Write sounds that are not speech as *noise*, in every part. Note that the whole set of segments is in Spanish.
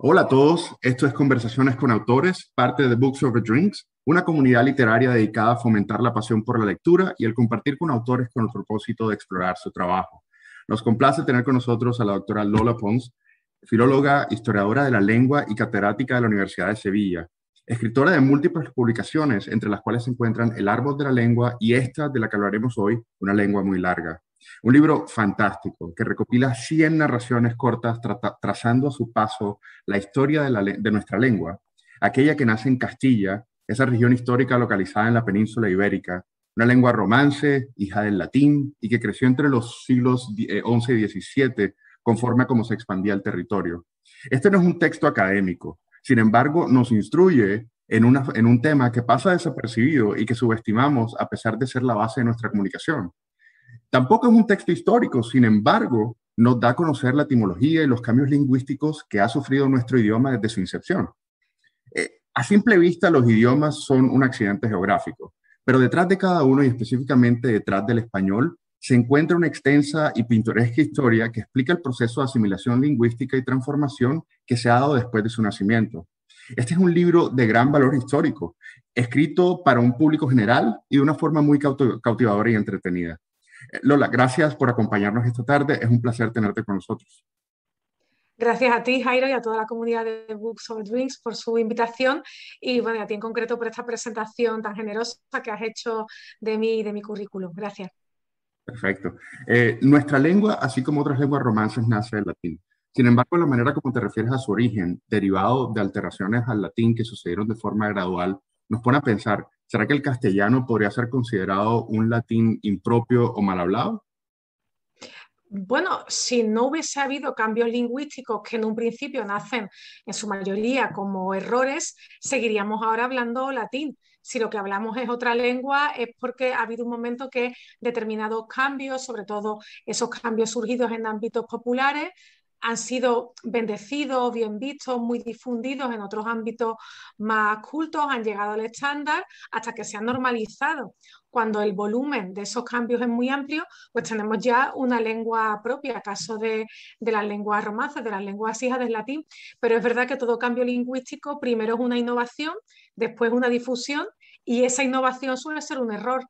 Hola a todos, esto es Conversaciones con Autores, parte de Books Over Drinks, una comunidad literaria dedicada a fomentar la pasión por la lectura y el compartir con autores con el propósito de explorar su trabajo. Nos complace tener con nosotros a la doctora Lola Pons, filóloga, historiadora de la lengua y catedrática de la Universidad de Sevilla, escritora de múltiples publicaciones, entre las cuales se encuentran El árbol de la lengua y esta de la que hablaremos hoy, Una lengua muy larga. Un libro fantástico que recopila 100 narraciones cortas trazando a su paso la historia de, nuestra lengua, aquella que nace en Castilla, esa región histórica localizada en la península ibérica, una lengua romance, hija del latín, y que creció entre los siglos XI eh, y XVII conforme a cómo se expandía el territorio. Este no es un texto académico, sin embargo, nos instruye en, en un tema que pasa desapercibido y que subestimamos a pesar de ser la base de nuestra comunicación. Tampoco es un texto histórico, sin embargo, nos da a conocer la etimología y los cambios lingüísticos que ha sufrido nuestro idioma desde su incepción. Eh, a simple vista, los idiomas son un accidente geográfico, pero detrás de cada uno y específicamente detrás del español se encuentra una extensa y pintoresca historia que explica el proceso de asimilación lingüística y transformación que se ha dado después de su nacimiento. Este es un libro de gran valor histórico, escrito para un público general y de una forma muy cautivadora y entretenida. Lola, gracias por acompañarnos esta tarde. Es un placer tenerte con nosotros. Gracias a ti, Jairo, y a toda la comunidad de Books of Dreams por su invitación y bueno, a ti en concreto por esta presentación tan generosa que has hecho de mí y de mi currículum. Gracias. Perfecto. Eh, nuestra lengua, así como otras lenguas romances, nace del latín. Sin embargo, la manera como te refieres a su origen, derivado de alteraciones al latín que sucedieron de forma gradual, nos pone a pensar, ¿será que el castellano podría ser considerado un latín impropio o mal hablado? Bueno, si no hubiese habido cambios lingüísticos que en un principio nacen en su mayoría como errores, seguiríamos ahora hablando latín. Si lo que hablamos es otra lengua, es porque ha habido un momento que determinados cambios, sobre todo esos cambios surgidos en ámbitos populares, han sido bendecidos, bien vistos, muy difundidos en otros ámbitos más cultos, han llegado al estándar hasta que se han normalizado. Cuando el volumen de esos cambios es muy amplio, pues tenemos ya una lengua propia, caso de, de las lenguas romances, de las lenguas hijas del latín, pero es verdad que todo cambio lingüístico primero es una innovación, después una difusión y esa innovación suele ser un error.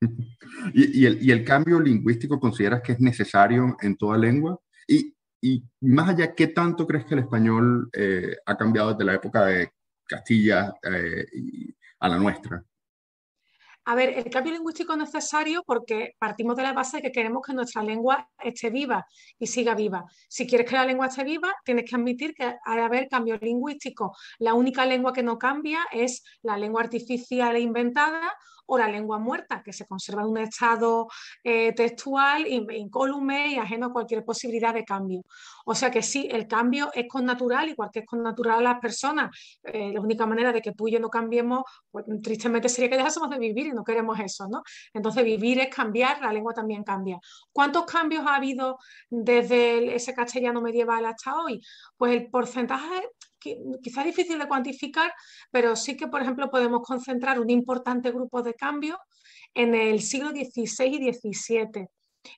*laughs* ¿Y, el, y el, cambio lingüístico consideras que es necesario en toda lengua? Y, y más allá, ¿qué tanto crees que el español eh, ha cambiado desde la época de Castilla eh, a la nuestra? A ver, el cambio lingüístico es necesario porque partimos de la base de que queremos que nuestra lengua esté viva y siga viva. Si quieres que la lengua esté viva, tienes que admitir que ha de haber cambios lingüísticos. La única lengua que no cambia es la lengua artificial e inventada o la lengua muerta, que se conserva en un estado eh, textual, incólume y ajeno a cualquier posibilidad de cambio. O sea que sí, el cambio es con natural, igual que es con natural a las personas. Eh, la única manera de que tú y yo no cambiemos, pues, tristemente sería que dejásemos de vivir y no queremos eso, ¿no? Entonces vivir es cambiar, la lengua también cambia. ¿Cuántos cambios ha habido desde ese castellano medieval hasta hoy? Pues el porcentaje quizá difícil de cuantificar, pero sí que, por ejemplo, podemos concentrar un importante grupo de cambios en el siglo XVI y XVII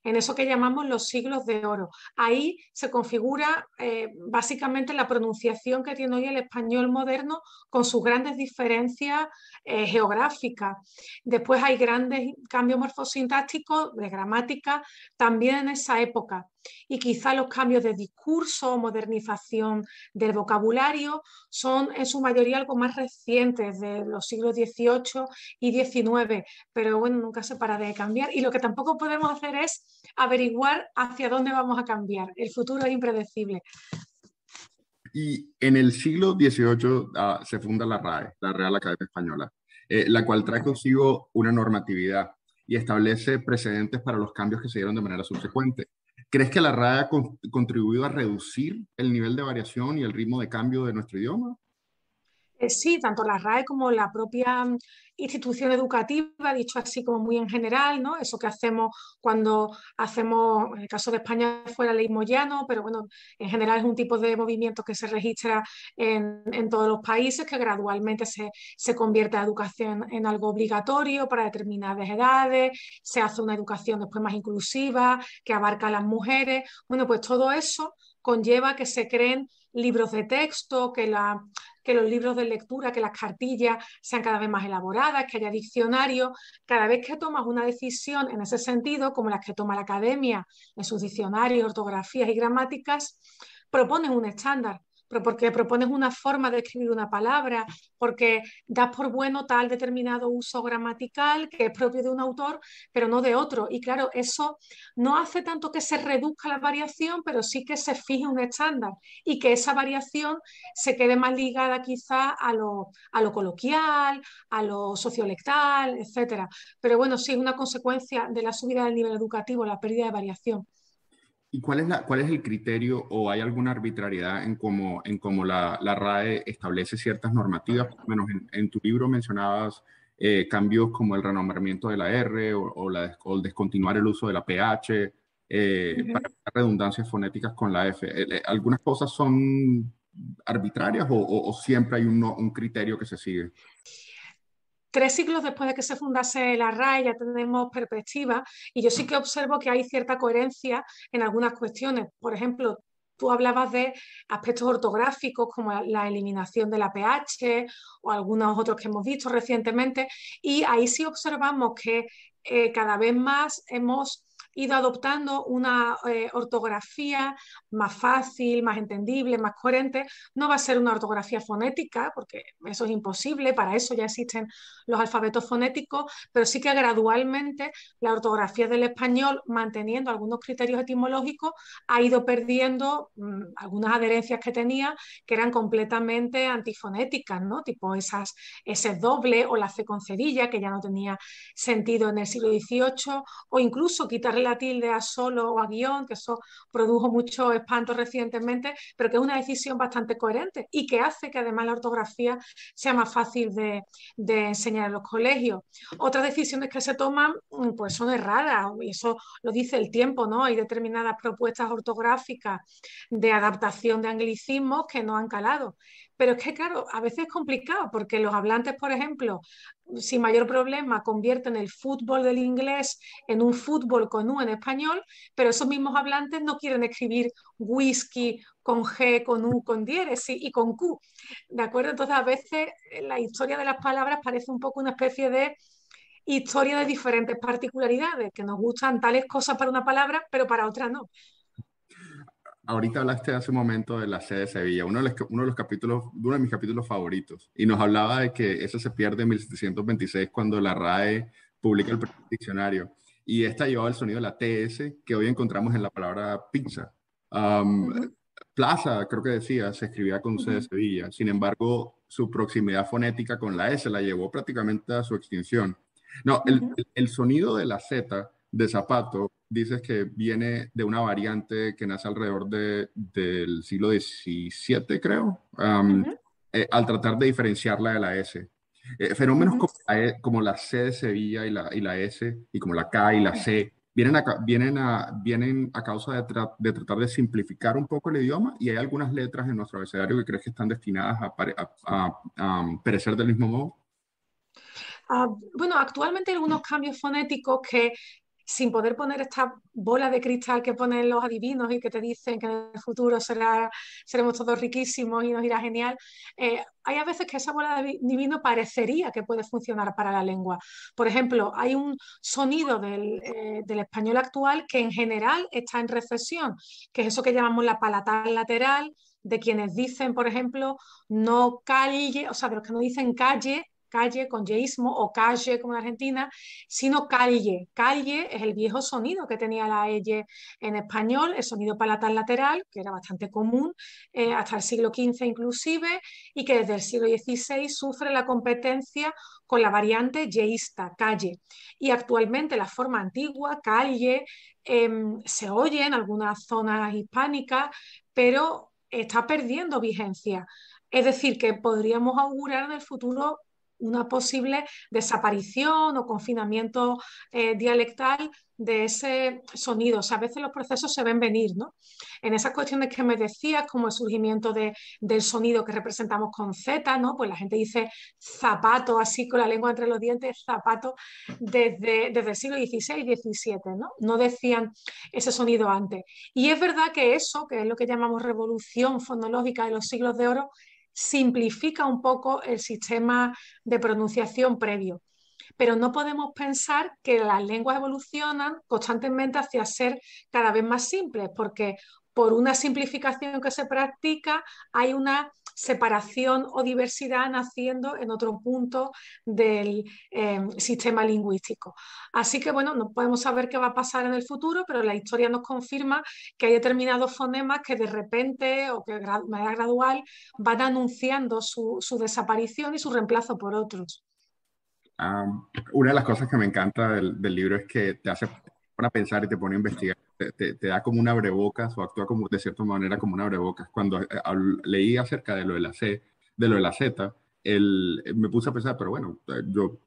en eso que llamamos los siglos de oro. Ahí se configura eh, básicamente la pronunciación que tiene hoy el español moderno con sus grandes diferencias eh, geográficas. Después hay grandes cambios morfosintácticos de gramática también en esa época y quizá los cambios de discurso o modernización del vocabulario son en su mayoría algo más recientes de los siglos XVIII y XIX, pero bueno, nunca se para de cambiar y lo que tampoco podemos hacer es averiguar hacia dónde vamos a cambiar. El futuro es impredecible. Y en el siglo XVIII ah, se funda la RAE, la Real Academia Española, eh, la cual trae consigo una normatividad y establece precedentes para los cambios que se dieron de manera subsecuente. ¿Crees que la RAE ha contribuido a reducir el nivel de variación y el ritmo de cambio de nuestro idioma? Eh, sí, tanto la RAE como la propia mm, institución educativa, dicho así como muy en general, ¿no? Eso que hacemos cuando hacemos, en el caso de España fue la ley Moyano, pero bueno, en general es un tipo de movimiento que se registra en, todos los países, que gradualmente se, se convierte la educación en algo obligatorio para determinadas edades, se hace una educación después más inclusiva, que abarca a las mujeres. Bueno, pues todo eso conlleva que se creen libros de texto, que, la, que los libros de lectura, que las cartillas sean cada vez más elaboradas, que haya diccionarios. Cada vez que tomas una decisión en ese sentido, como las que toma la academia en sus diccionarios, ortografías y gramáticas, propones un estándar porque propones una forma de escribir una palabra, porque das por bueno tal determinado uso gramatical que es propio de un autor, pero no de otro. Y claro, eso no hace tanto que se reduzca la variación, pero sí que se fije un estándar y que esa variación se quede más ligada quizá a lo, a lo coloquial, a lo sociolectal, etc. Pero bueno, sí es una consecuencia de la subida del nivel educativo, la pérdida de variación. ¿Y cuál es, la, cuál es el criterio o hay alguna arbitrariedad en cómo, en cómo la, la RAE establece ciertas normativas? Por lo menos en, tu libro mencionabas eh, cambios como el renombramiento de la R o, la, o, el descontinuar el uso de la PH eh, para redundancias fonéticas con la F. Eh, ¿Algunas cosas son arbitrarias o, o siempre hay un, un criterio que se sigue? Tres siglos después de que se fundase la RAE ya tenemos perspectiva y yo sí que observo que hay cierta coherencia en algunas cuestiones. Por ejemplo, tú hablabas de aspectos ortográficos como la eliminación de la pH o algunos otros que hemos visto recientemente y ahí sí observamos que eh, cada vez más hemos ido adoptando una eh, ortografía más fácil, más entendible, más coherente. No va a ser una ortografía fonética, porque eso es imposible, para eso ya existen los alfabetos fonéticos, pero sí que gradualmente la ortografía del español, manteniendo algunos criterios etimológicos, ha ido perdiendo mm, algunas adherencias que tenía que eran completamente antifonéticas, ¿no? Tipo esas S doble o la C con cerilla, que ya no tenía sentido en el siglo XVIII, o incluso quitarle la tilde a solo o a guion, que eso produjo mucho espanto recientemente, pero que es una decisión bastante coherente y que hace que además la ortografía sea más fácil de, enseñar en los colegios. Otras decisiones que se toman mm, pues son erradas y eso lo dice el tiempo, ¿no? Hay determinadas propuestas ortográficas de adaptación de anglicismos que no han calado. Pero es que, claro, a veces es complicado porque los hablantes, por ejemplo, sin mayor problema convierten el fútbol del inglés en un fútbol con U en español, pero esos mismos hablantes no quieren escribir whisky con G, con U, con diéresis y con Q. ¿De acuerdo? Entonces, a veces eh, la historia de las palabras parece un poco una especie de historia de diferentes particularidades, que nos gustan tales cosas para una palabra, pero para otra no ahorita hablaste hace un momento de la sede de Sevilla, uno de, los, uno de los capítulos, uno de mis capítulos favoritos, y nos hablaba de que eso se pierde en 1726 cuando la RAE publica el diccionario. Y esta llevaba el sonido de la TS que hoy encontramos en la palabra pizza. Plaza, creo que decía, se escribía con C de Sevilla. Sin embargo, su proximidad fonética con la S la llevó prácticamente a su extinción. No, el, el sonido de la Z de zapato dices que viene de una variante que nace alrededor de, del siglo XVII, creo, eh, al tratar de diferenciarla de la S. Eh, fenómenos como, la, e, como, la, C de Sevilla y la, y la, S, y como la K y la C, vienen a, vienen a, vienen a causa de, de, tratar de simplificar un poco el idioma, y hay algunas letras en nuestro abecedario que crees que están destinadas a, a perecer del mismo modo. Ah, bueno, actualmente hay algunos cambios fonéticos que sin poder poner esta bola de cristal que ponen los adivinos y que te dicen que en el futuro será, seremos todos riquísimos y nos irá genial, eh, hay a veces que esa bola de adivino parecería que puede funcionar para la lengua. Por ejemplo, hay un sonido del, eh, del español actual que en general está en recesión, que es eso que llamamos la palatal lateral, de quienes dicen, por ejemplo, no calle, o sea, de los que no dicen calle, calle con yeísmo o calle como en Argentina, sino calle. Calle es el viejo sonido que tenía la elle en español, el sonido palatal lateral, que era bastante común eh, hasta el siglo XV inclusive, y que desde el siglo XVI sufre la competencia con la variante yeísta, calle. Y actualmente la forma antigua, calle, em, se oye en algunas zonas hispánicas, pero está perdiendo vigencia. Es decir, que podríamos augurar en el futuro una posible desaparición o confinamiento eh, dialectal de ese sonido. O sea, a veces los procesos se ven venir, ¿no? En esas cuestiones que me decías, como el surgimiento del sonido que representamos con Z, ¿no? Pues la gente dice zapato, así con la lengua entre los dientes, zapato, desde, desde el siglo XVI y XVII, ¿no? No decían ese sonido antes. Y es verdad que eso, que es lo que llamamos revolución fonológica de los siglos de oro, simplifica un poco el sistema de pronunciación previo. Pero no podemos pensar que las lenguas evolucionan constantemente hacia ser cada vez más simples, porque por una simplificación que se practica hay una separación o diversidad naciendo en otro punto del em, sistema lingüístico. Así que bueno, no podemos saber qué va a pasar en el futuro, pero la historia nos confirma que hay determinados fonemas que de repente o que de manera gradual van anunciando su desaparición y su reemplazo por otros una de las cosas que me encanta del, libro es que te hace para pensar y te pone a investigar. Te, da como un abrebocas o actúa como, de cierta manera como un abrebocas. Cuando eh, leí acerca de lo de la C, de lo de la Z, el, me puse a pensar, pero bueno, eh, yo,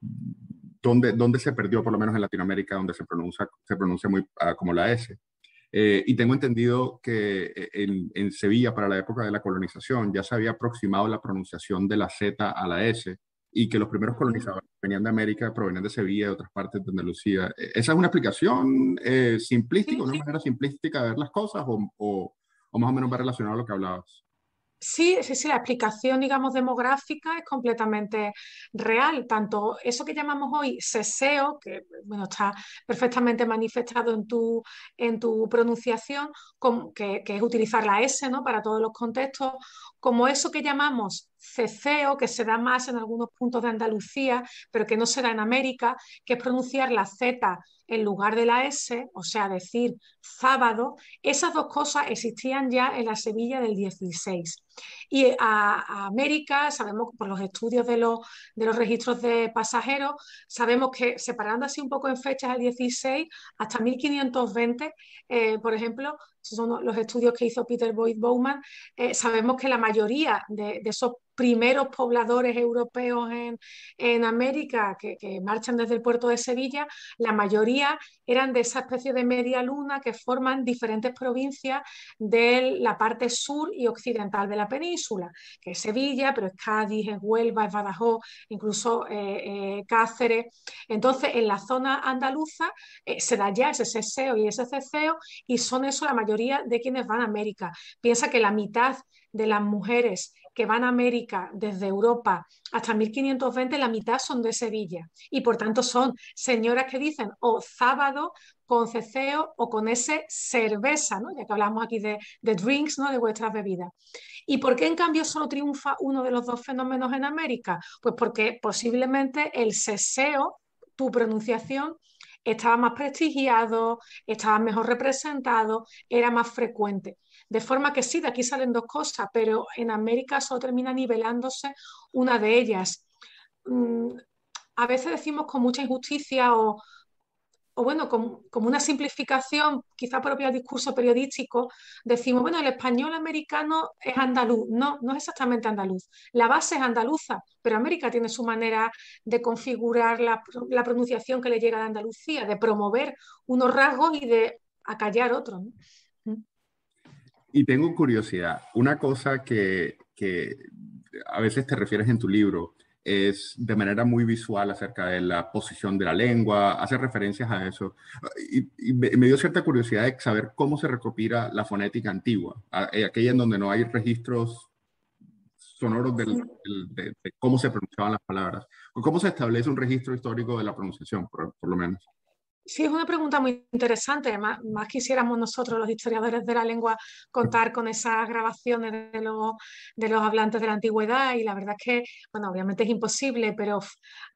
¿dónde, ¿dónde se perdió, por lo menos en Latinoamérica, donde se pronuncia, se pronuncia muy ah, como la S? Eh, y tengo entendido que en, en, Sevilla, para la época de la colonización, ya se había aproximado la pronunciación de la Z a la S, y que los primeros colonizadores venían de América, provenían de Sevilla y de otras partes de Andalucía. E, ¿Esa es una explicación eh, simplística, una manera simplística de ver las cosas o, o, o, más o menos va relacionado a lo que hablabas? Sí, sí, sí, la explicación, digamos, demográfica es completamente real. Tanto eso que llamamos hoy seseo, que bueno, está perfectamente manifestado en tu, en tu pronunciación, que, es utilizar la S ¿no? para todos los contextos, como eso que llamamos ceceo, que se da más en algunos puntos de Andalucía, pero que no se da en América, que es pronunciar la Z en lugar de la S, o sea, decir sábado, esas dos cosas existían ya en la Sevilla del 16. Y a, América, sabemos por los estudios de los, de los registros de pasajeros, sabemos que separando así un poco en fechas al 16, hasta 1520, eh, por ejemplo, son los estudios que hizo Peter Boyd Bowman, eh, sabemos que la mayoría de, de esos primeros pobladores europeos en, América que, marchan desde el puerto de Sevilla, la mayoría eran de esa especie de media luna que forman diferentes provincias de la parte sur y occidental de la península, que es Sevilla, pero es Cádiz, es Huelva, es Badajoz, incluso eh, eh, Cáceres. Entonces, en la zona andaluza eh, se da ya ese ceseo y ese ceseo y son eso la mayoría de quienes van a América. Piensa que la mitad de las mujeres que van a América desde Europa hasta 1520, la mitad son de Sevilla. Y por tanto son señoras que dicen o sábado con ceceo o con ese cerveza, ¿no? ya que hablamos aquí de, drinks, ¿no? de vuestras bebidas. ¿Y por qué en cambio solo triunfa uno de los dos fenómenos en América? Pues porque posiblemente el seseo, tu pronunciación, estaba más prestigiado, estaba mejor representado, era más frecuente. De forma que sí, de aquí salen dos cosas, pero en América solo termina nivelándose una de ellas. Mm, a veces decimos con mucha injusticia o, bueno, como, una simplificación, quizá propia del discurso periodístico, decimos, bueno, el español americano es andaluz. No, no es exactamente andaluz. La base es andaluza, pero América tiene su manera de configurar la, pronunciación que le llega de Andalucía, de promover unos rasgos y de acallar otros. Y tengo curiosidad, una cosa que, a veces te refieres en tu libro es de manera muy visual acerca de la posición de la lengua, hace referencias a eso. Y, me, dio cierta curiosidad de saber cómo se recopila la fonética antigua, eh, aquella en donde no hay registros sonoros de, cómo se pronunciaban las palabras. ¿Cómo se establece un registro histórico de la pronunciación, por lo menos? Sí, es una pregunta muy interesante. Más, quisiéramos nosotros, los historiadores de la lengua, contar con esas grabaciones de los, de los hablantes de la antigüedad y la verdad es que, bueno, obviamente es imposible, pero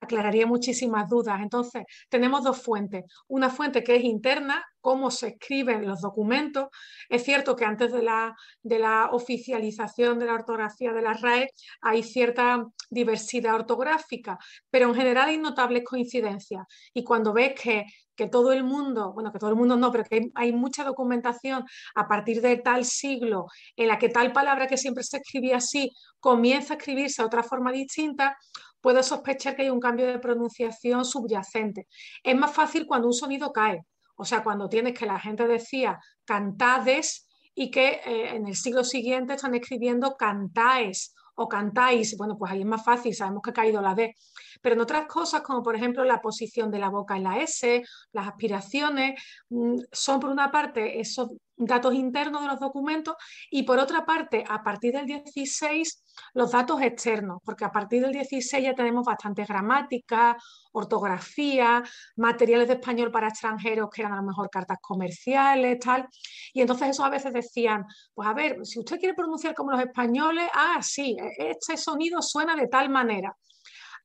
aclararía muchísimas dudas. Entonces, tenemos dos fuentes. Una fuente que es interna, cómo se escriben los documentos. Es cierto que antes de la, de la oficialización de la ortografía de la RAE hay cierta diversidad ortográfica, pero en general hay notables coincidencias. Y cuando ves que que todo el mundo, bueno, que todo el mundo no, pero que hay, mucha documentación a partir de tal siglo en la que tal palabra que siempre se escribía así comienza a escribirse de otra forma distinta, puedes sospechar que hay un cambio de pronunciación subyacente. Es más fácil cuando un sonido cae, o sea, cuando tienes que la gente decía cantades y que eh, en el siglo siguiente están escribiendo cantáis o cantáis, bueno, pues ahí es más fácil, sabemos que ha caído la D. Pero en otras cosas, como por ejemplo la posición de la boca en la S, las aspiraciones, mm, son por una parte esos datos internos de los documentos y por otra parte, a partir del 16, los datos externos, porque a partir del 16 ya tenemos bastante gramática, ortografía, materiales de español para extranjeros que eran a lo mejor cartas comerciales, tal. Y entonces eso a veces decían, pues a ver, si usted quiere pronunciar como los españoles, ah, sí, e-, este sonido suena de tal manera.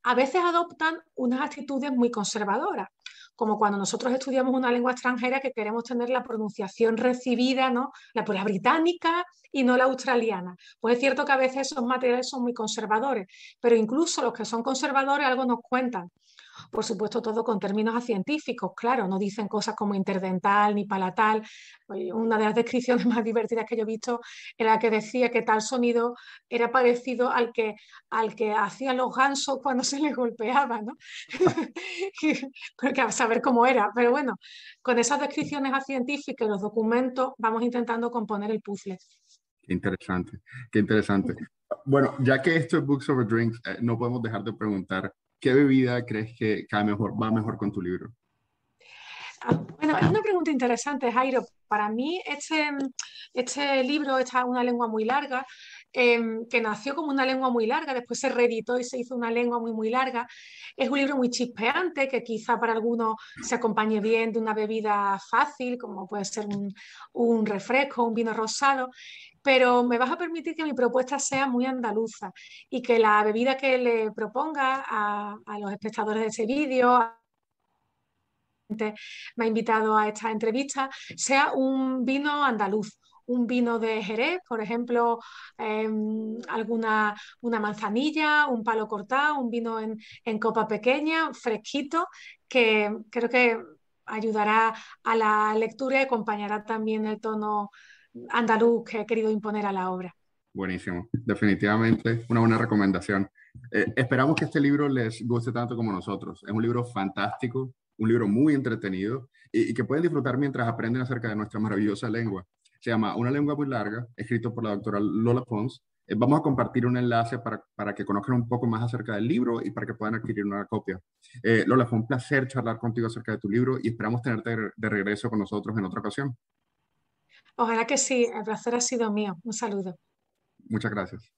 A veces adoptan unas actitudes muy conservadoras como cuando nosotros estudiamos una lengua extranjera que queremos tener la pronunciación recibida, ¿no? La, la británica y no la australiana. Pues es cierto que a veces esos materiales son muy conservadores, pero incluso los que son conservadores algo nos cuentan. Por supuesto, todo con términos científicos, claro, no dicen cosas como interdental ni palatal. Una de las descripciones *laughs* más divertidas que yo he visto era que decía que tal sonido era parecido al que, al que hacían los gansos cuando se les golpeaba, ¿no? *laughs* Porque a saber cómo era. Pero bueno, con esas descripciones científicas y los documentos vamos intentando componer el puzzle. Qué interesante, qué interesante. Bueno, ya que esto es Books Over Drinks, eh, no podemos dejar de preguntar ¿qué bebida crees que va mejor con tu libro? Ah, bueno, es una pregunta interesante, Jairo. Para mí, este, este libro está una lengua muy larga, em, que nació como una lengua muy larga, después se reeditó y se hizo una lengua muy, muy larga. Es un libro muy chispeante, que quizá para algunos se acompañe bien de una bebida fácil, como puede ser un, refresco, un vino rosado pero me vas a permitir que mi propuesta sea muy andaluza y que la bebida que le proponga a, los espectadores de ese vídeo, me ha invitado a esta entrevista, sea un vino andaluz, un vino de Jerez, por ejemplo, em, alguna una manzanilla, un palo cortado, un vino en, en, copa pequeña, fresquito, que creo que ayudará a la lectura y acompañará también el tono andaluz que he querido imponer a la obra. Buenísimo, definitivamente una buena recomendación. Eh, esperamos que este libro les guste tanto como nosotros. Es un libro fantástico, un libro muy entretenido y, que pueden disfrutar mientras aprenden acerca de nuestra maravillosa lengua. Se llama Una lengua muy larga, escrito por la doctora Lola Pons. Eh, vamos a compartir un enlace para, para, que conozcan un poco más acerca del libro y para que puedan adquirir una copia. Eh, Lola, fue un placer charlar contigo acerca de tu libro y esperamos tenerte de regreso con nosotros en otra ocasión. Ojalá que sí, el placer ha sido mío. Un saludo. Muchas gracias.